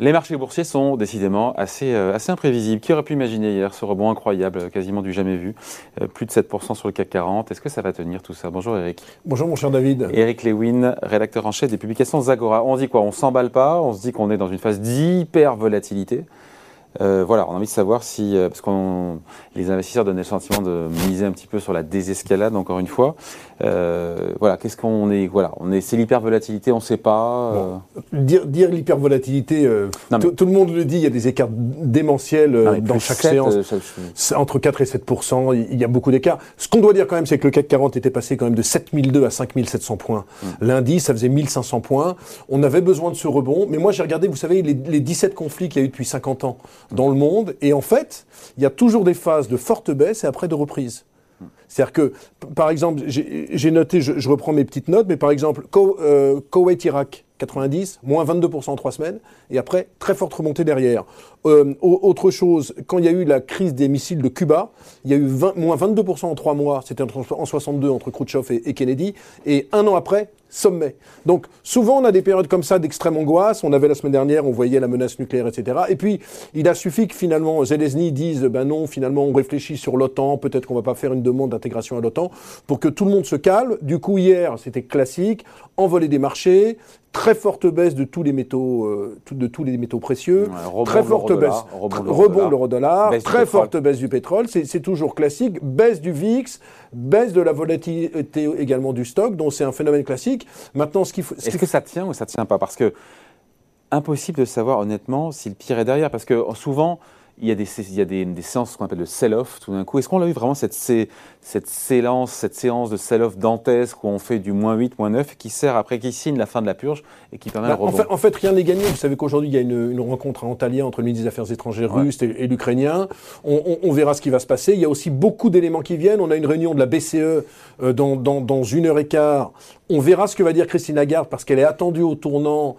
Les marchés boursiers sont décidément assez, euh, assez imprévisibles. Qui aurait pu imaginer hier ce rebond incroyable, quasiment du jamais vu euh, Plus de 7% sur le CAC 40. Est-ce que ça va tenir tout ça? Bonjour Eric. Bonjour mon cher David. Eric Lewin, rédacteur en chef des publications Zagora. On dit quoi? On s'emballe pas, on se dit qu'on est dans une phase d'hyper volatilité. Euh, voilà, on a envie de savoir si, euh, parce que les investisseurs donnaient le sentiment de miser un petit peu sur la désescalade, encore une fois. Euh, voilà, qu'est-ce qu'on est, voilà, on est, c'est l'hypervolatilité, on ne sait pas. Dire, dire l'hypervolatilité, tout le monde le dit, il y a des écarts démentiels dans chaque séance. Entre 4 et 7% il y a beaucoup d'écarts. Ce qu'on doit dire quand même, c'est que le CAC 40 était passé quand même de 7002 à 5700 points. Mm. Lundi, ça faisait 1500 points. On avait besoin de ce rebond, mais moi j'ai regardé, vous savez, les, les 17 conflits qu'il y a eu depuis 50 ans dans le monde. Et en fait, il y a toujours des phases de forte baisse et après de reprise. C'est-à-dire que, par exemple, j'ai noté, je, reprends mes petites notes, mais par exemple, euh, Koweït-Irak, 90, moins 22% en trois semaines, et après, très forte remontée derrière. Euh, autre chose, quand il y a eu la crise des missiles de Cuba, il y a eu moins 22% en trois mois, c'était en 62 entre Khrouchtchev et, Kennedy, et un an après, sommet. Donc souvent on a des périodes comme ça d'extrême angoisse, on avait la semaine dernière, on voyait la menace nucléaire, etc. Et puis il a suffi que finalement Zelensky dise, ben non, finalement on réfléchit sur l'OTAN, peut-être qu'on va pas faire une demande d'intégration à l'OTAN, pour que tout le monde se calme. Du coup hier, c'était classique, envolée des marchés, très forte baisse de tous les métaux, euh, de tous les métaux précieux, très forte baisse, rebond de l'euro-dollar, très forte baisse du pétrole, c'est toujours classique, baisse du VIX, baisse de la volatilité également du stock, donc c'est un phénomène classique. Maintenant, ce qu'il faut, est-ce que ça tient ou ça tient pas? Parce que impossible de savoir honnêtement si le pire est derrière, parce que souvent il y a des, il y a des, des séances qu'on appelle de sell-off tout d'un coup. Est-ce qu'on a eu vraiment cette, cette, séance, cette séance de sell-off dantesque où on fait du moins 8, moins 9 qui sert après, qui signe la fin de la purge et qui permet bah, en, fait, en fait, rien n'est gagné. Vous savez qu'aujourd'hui, il y a une, une, rencontre à Antalya entre le ministre des Affaires étrangères russe et, l'Ukrainien. On, on, on, verra ce qui va se passer. Il y a aussi beaucoup d'éléments qui viennent. On a une réunion de la BCE euh, dans, dans, dans, une heure et quart. On verra ce que va dire Christine Lagarde parce qu'elle est attendue au tournant.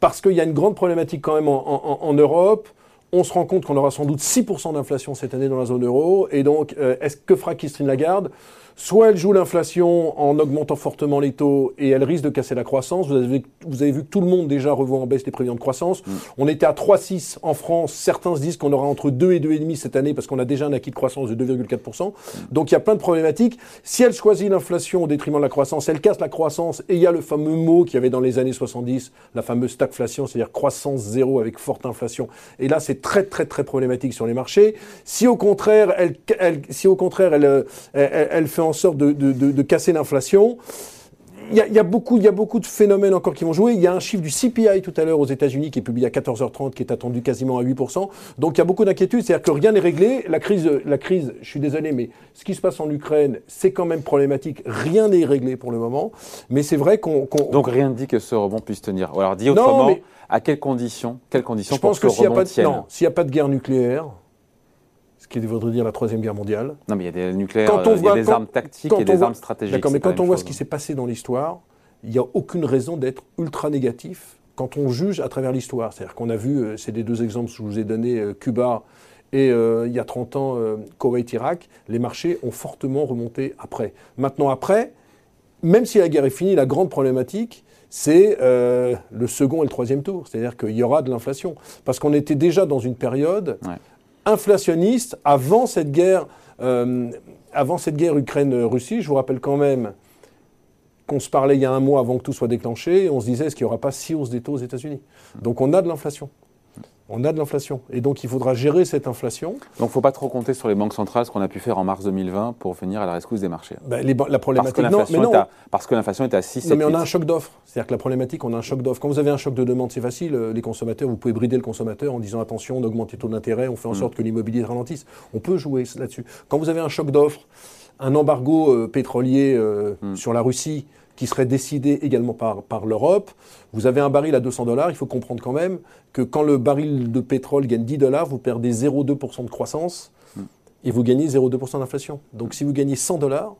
Parce qu'il y a une grande problématique quand même en, en, en Europe on se rend compte qu'on aura sans doute 6% d'inflation cette année dans la zone euro. Et donc, euh, est-ce que fera Christine Lagarde? Soit elle joue l'inflation en augmentant fortement les taux et elle risque de casser la croissance. Vous avez, vous avez vu que tout le monde déjà revoit en baisse les prévisions de croissance. Mm. On était à 3,6 en France. Certains se disent qu'on aura entre 2 et 2,5 cette année parce qu'on a déjà un acquis de croissance de 2,4%. Mm. Donc il y a plein de problématiques. Si elle choisit l'inflation au détriment de la croissance, elle casse la croissance et il y a le fameux mot qu'il y avait dans les années 70, la fameuse stagflation, c'est-à-dire croissance zéro avec forte inflation. Et là, c'est très très très problématique sur les marchés. Si au contraire, elle, elle si au contraire, elle, elle, elle fait en sorte de, de, de, de casser l'inflation. Il y, a, il y, a beaucoup, il y a beaucoup de phénomènes encore qui vont jouer. Il y a un chiffre du CPI tout à l'heure aux États-Unis qui est publié à 14h30, qui est attendu quasiment à 8%. Donc il y a beaucoup d'inquiétudes. C'est-à-dire que rien n'est réglé. La crise, la crise, je suis désolé, mais ce qui se passe en Ukraine, c'est quand même problématique. Rien n'est réglé pour le moment. Mais c'est vrai qu'on. Donc rien ne dit que ce rebond puisse tenir. Alors dit autrement, à quelles conditions, quelles conditions je pense que, que s'il n'y a, a, pas de guerre nucléaire, ce qui voudrait dire la Troisième Guerre mondiale. Non, mais il y a des nucléaires, quand on il y a des armes tactiques et des armes stratégiques. D'accord, mais quand on voit ce qui s'est passé dans l'histoire, il n'y a aucune raison d'être ultra négatif quand on juge à travers l'histoire. C'est-à-dire qu'on a vu, euh, c'est des deux exemples que je vous ai donnés, euh, Cuba et euh, il y a 30 ans, Koweït-Irak, les marchés ont fortement remonté après. Maintenant, après, même si la guerre est finie, la grande problématique, c'est le second et le troisième tour. C'est-à-dire qu'il y aura de l'inflation. Parce qu'on était déjà dans une période inflationniste avant cette guerre, euh, avant cette guerre Ukraine-Russie. Je vous rappelle quand même qu'on se parlait il y a un mois avant que tout soit déclenché, on se disait est-ce qu'il n'y aura pas six hausses des taux aux États-Unis? Donc on a de l'inflation on a de l'inflation. Et donc, il faudra gérer cette inflation. Donc, il ne faut pas trop compter sur les banques centrales, ce qu'on a pu faire en mars 2020 pour venir à la rescousse des marchés. Ben, la problématique, parce que l'inflation, parce que l'inflation est à 6 Non, mais on a un choc d'offres. C'est-à-dire que la problématique, on a un choc d'offres. Quand vous avez un choc de demande, c'est facile. Euh, les consommateurs, vous pouvez brider le consommateur en disant attention, on augmente les taux d'intérêt, on fait en mm. sorte que l'immobilier ralentisse. On peut jouer là-dessus. Quand vous avez un choc d'offres, un embargo euh, pétrolier euh, mm. sur la Russie, qui serait décidé également par, par l'Europe. Vous avez un baril à 200 dollars, il faut comprendre quand même que quand le baril de pétrole gagne 10 dollars, vous perdez 0,2% de croissance et vous gagnez 0,2% d'inflation. Donc si vous gagnez 100 dollars,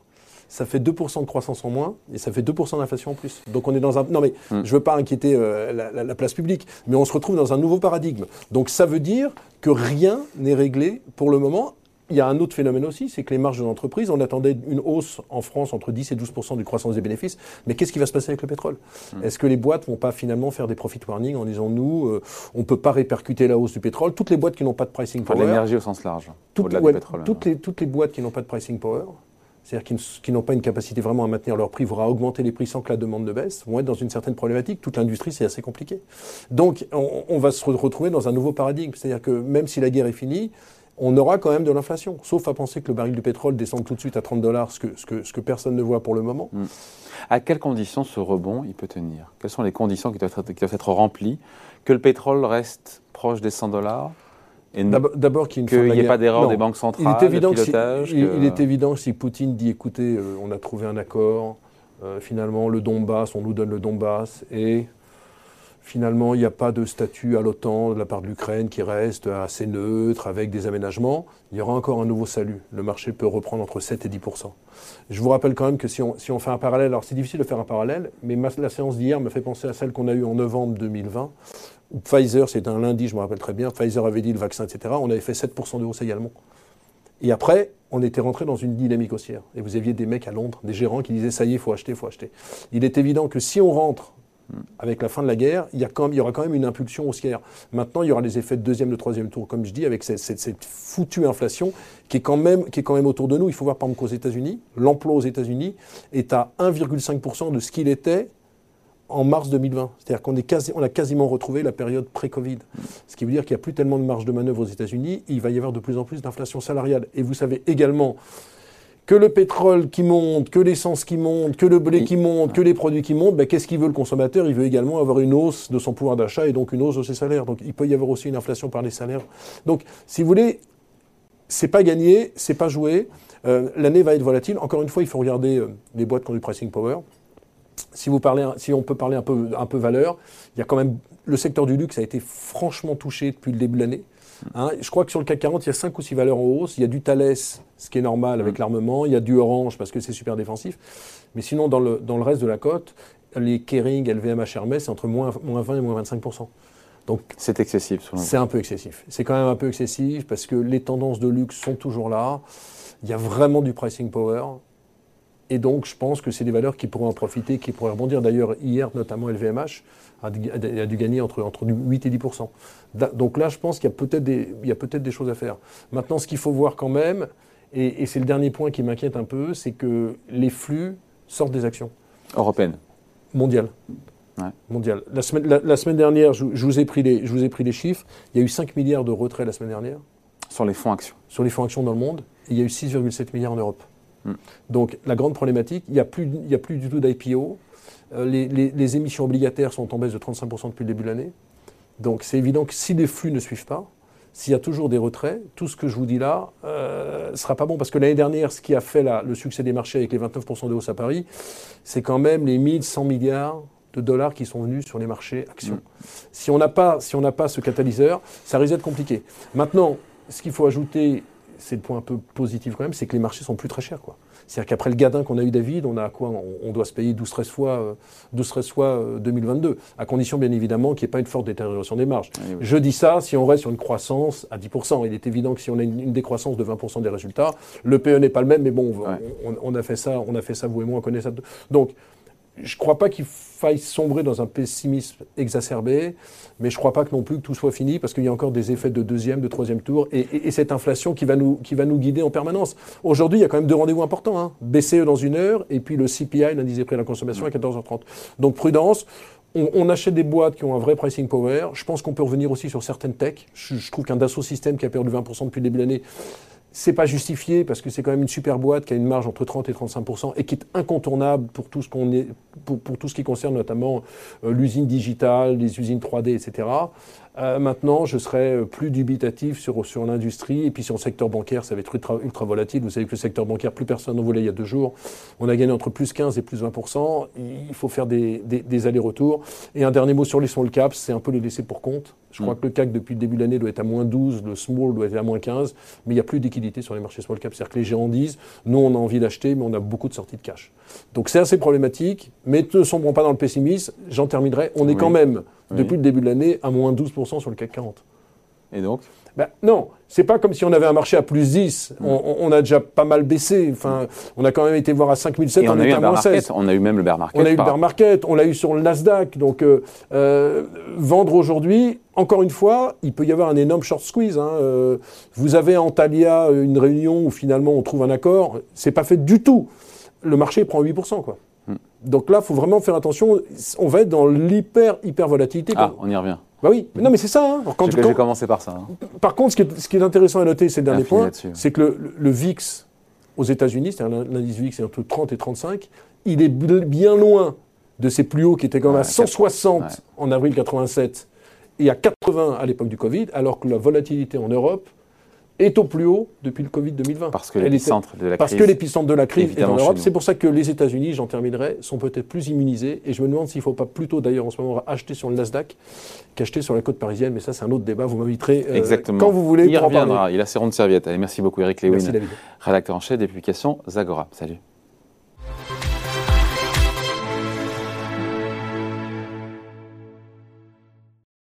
ça fait 2% de croissance en moins et ça fait 2% d'inflation en plus. Donc on est dans un... Non mais hmm. je ne veux pas inquiéter euh, la, la, place publique, mais on se retrouve dans un nouveau paradigme. Donc ça veut dire que rien n'est réglé pour le moment il y a un autre phénomène aussi, c'est que les marges de l'entreprise, on attendait une hausse en France entre 10 et 12 de croissance des bénéfices. Mais qu'est-ce qui va se passer avec le pétrole? Hmm. Est-ce que les boîtes vont pas finalement faire des profit warning en disant nous, euh, on ne peut pas répercuter la hausse du pétrole? Toutes les boîtes qui n'ont pas de pricing power. L'énergie au sens large. Toutes, hein. les, toutes les boîtes qui n'ont pas de pricing power, c'est-à-dire qui n'ont pas une capacité vraiment à maintenir leur prix, voire à augmenter les prix sans que la demande ne baisse, vont être dans une certaine problématique. Toute l'industrie, c'est assez compliqué. Donc, on, on, va se retrouver dans un nouveau paradigme. C'est-à-dire que même si la guerre est finie, on aura quand même de l'inflation. Sauf à penser que le baril de pétrole descend tout de suite à 30 dollars, ce que, ce, que, ce que, personne ne voit pour le moment. Hmm. À quelles conditions ce rebond il peut tenir? Quelles sont les conditions qui doivent, être, qui doivent être remplies? Que le pétrole reste proche des 100 dollars D'abord qu'il n'y ait pas d'erreur des banques centrales, il est évident que si, il, est évident si Poutine dit écoutez, euh, on a trouvé un accord, euh, finalement le Donbass, on nous donne le Donbass, et Finalement, il n'y a pas de statut à l'OTAN de la part de l'Ukraine qui reste assez neutre, avec des aménagements. Il y aura encore un nouveau salut. Le marché peut reprendre entre 7 et 10% Je vous rappelle quand même que si on, fait un parallèle, alors c'est difficile de faire un parallèle, mais la séance d'hier me fait penser à celle qu'on a eue en novembre 2020, où Pfizer, c'était un lundi, je me rappelle très bien, Pfizer avait dit le vaccin, etc. On avait fait 7% de hausse également. Et après, on était rentré dans une dynamique haussière. Et vous aviez des mecs à Londres, des gérants qui disaient ça y est, il faut acheter, il faut acheter. Il est évident que si on rentre avec la fin de la guerre, il y, aura quand même une impulsion haussière. Maintenant, il y aura les effets de deuxième, de troisième tour, comme je dis, avec cette, foutue inflation qui est, quand même, autour de nous. Il faut voir par exemple qu'aux États-Unis, l'emploi aux États-Unis est à 1,5% de ce qu'il était en mars 2020. C'est-à-dire qu'on on a quasiment retrouvé la période pré-Covid. Ce qui veut dire qu'il n'y a plus tellement de marge de manœuvre aux États-Unis, il va y avoir de plus en plus d'inflation salariale. Et vous savez également que le pétrole qui monte, que l'essence qui monte, que le blé qui monte, que les produits qui montent, ben, qu'est-ce qu'il veut le consommateur? Il veut également avoir une hausse de son pouvoir d'achat et donc une hausse de ses salaires. Donc il peut y avoir aussi une inflation par les salaires. Donc si vous voulez, c'est pas gagné, c'est pas joué. Euh, l'année va être volatile. Encore une fois, il faut regarder euh, les boîtes qui ont du pricing power. Si, vous parlez, si on peut parler un peu, un peu valeur, il y a quand même le secteur du luxe a été franchement touché depuis le début de l'année. Hein, je crois que sur le CAC 40, il y a 5 ou 6 valeurs en hausse. Il y a du Thales, ce qui est normal avec mm. l'armement. Il y a du Orange parce que c'est super défensif. Mais sinon, dans le, dans le reste de la cote, les Kering, LVMH, Hermès, c'est entre moins, moins 20 et moins 25 donc c'est excessif. C'est un peu excessif. C'est quand même un peu excessif parce que les tendances de luxe sont toujours là. Il y a vraiment du pricing power. Et donc, je pense que c'est des valeurs qui pourront en profiter, qui pourraient rebondir. D'ailleurs, hier, notamment LVMH, a, dû gagner entre, entre 8 et 10% Donc là, je pense qu'il y a peut-être des, peut des choses à faire. Maintenant, ce qu'il faut voir quand même, et, c'est le dernier point qui m'inquiète un peu, c'est que les flux sortent des actions. Européennes Mondiales. Mondial. La semaine, la, semaine dernière, je, vous ai pris les, je vous ai pris les chiffres. Il y a eu 5 milliards de retraits la semaine dernière. Sur les fonds actions Sur les fonds actions dans le monde. Et il y a eu 6,7 milliards en Europe. Hmm. Donc la grande problématique, il n'y a, plus, a plus du tout d'IPO. Euh, les, émissions obligataires sont en baisse de 35% depuis le début de l'année. Donc c'est évident que si les flux ne suivent pas, s'il y a toujours des retraits, tout ce que je vous dis là ne euh, sera pas bon. Parce que l'année dernière, ce qui a fait le succès des marchés avec les 29% de hausse à Paris, c'est quand même les 1100 milliards de dollars qui sont venus sur les marchés actions. Hmm. Si on n'a pas, si pas ce catalyseur, ça risque d'être compliqué. Maintenant, ce qu'il faut ajouter, c'est le point un peu positif quand même, c'est que les marchés sont plus très chers. Quoi. C'est-à-dire qu'après le gadin qu'on a eu David, on a quoi on, doit se payer 12-13 fois, 12 fois 2022, euh, à condition bien évidemment qu'il n'y ait pas une forte détérioration des marges. Je dis ça si on reste sur une croissance à 10%. Il est évident que si on a une, décroissance de 20% des résultats, le PE n'est pas le même, mais bon, on, a fait ça, on a fait ça, vous et moi, on connaît ça. Donc, je ne crois pas qu'il faille sombrer dans un pessimisme exacerbé, mais je ne crois pas que non plus que tout soit fini, parce qu'il y a encore des effets de deuxième, de troisième tour, et, cette inflation qui va, nous, qui va nous guider en permanence. Aujourd'hui, il y a quand même deux rendez-vous importants. Hein. BCE dans une heure, et puis le CPI, l'indice des prix à la consommation, à 14h30. Donc prudence. On, achète des boîtes qui ont un vrai pricing power. Je pense qu'on peut revenir aussi sur certaines techs. Je, je trouve qu'un Dassault Systèmes qui a perdu 20% depuis le début de l'année, c'est pas justifié parce que c'est quand même une super boîte qui a une marge entre 30 et 35% et qui est incontournable pour tout ce qu'on est pour, tout ce qui concerne notamment euh, l'usine digitale, les usines 3D, etc. Euh, maintenant, je serai euh, plus dubitatif sur, sur l'industrie. Et puis sur le secteur bancaire, ça va être ultra, ultra volatile. Vous savez que le secteur bancaire, plus personne n'en voulait il y a deux jours. On a gagné entre plus 15 et plus 20% Il faut faire des, des, allers-retours. Et un dernier mot sur les small caps, c'est un peu les laisser pour compte. Je crois mm. que le CAC, depuis le début de l'année, doit être à moins 12, le small doit être à moins 15, mais il n'y a plus d'équité sur les marchés small caps. C'est-à-dire que les géants disent, nous, on a envie d'acheter, mais on a beaucoup de sorties de cash. Donc c'est assez problématique, mais ne sombrons pas dans le pessimisme. J'en terminerai. On est quand même depuis le début de l'année à moins 12% sur le CAC 40. Et donc ben, non, c'est pas comme si on avait un marché à plus 10. Mm. On, on a déjà pas mal baissé. Enfin, on a quand même été voir à 5007, Et on, on a eu à moins market. 16. On a eu même le bear market. On a eu le bear market, on l'a eu sur le Nasdaq. Donc, euh, euh, vendre aujourd'hui, encore une fois, il peut y avoir un énorme short squeeze. hein. Euh, vous avez à Antalya une réunion où finalement on trouve un accord. C'est pas fait du tout. Le marché prend 8%. Quoi. Donc là, il faut vraiment faire attention. On va être dans l'hyper, hyper volatilité. Ah, on y revient. Bah oui, non mais c'est ça. hein. Quand- J'ai quand- j'ai commencé par ça. hein. par contre, ce qui, est, ce qui est intéressant à noter, c'est le dernier point, c'est que le, le VIX aux États-Unis, c'est-à-dire l'indice VIX est entre 30 et 35, il est bien loin de ses plus hauts qui étaient quand même Ouais, à 160 ouais. en avril 87 et à 80 à l'époque du Covid, alors que la volatilité en Europe est au plus haut depuis le Covid 2020. Parce que l'épicentre de la parce crise. que l'épicentre de la crise est en Europe. C'est pour ça que les États-Unis, j'en terminerai, sont peut-être plus immunisés. Et je me demande s'il ne faut pas plutôt, d'ailleurs, en ce moment, acheter sur le Nasdaq qu'acheter sur la côte parisienne. Mais ça, c'est un autre débat. Vous m'inviterez euh, Exactement. quand vous voulez. Il pour en parler. reviendra. Il a ses rondes serviettes. Allez, merci beaucoup, Eric Lewin, Merci David. rédacteur en chef des publications Zagora. Salut.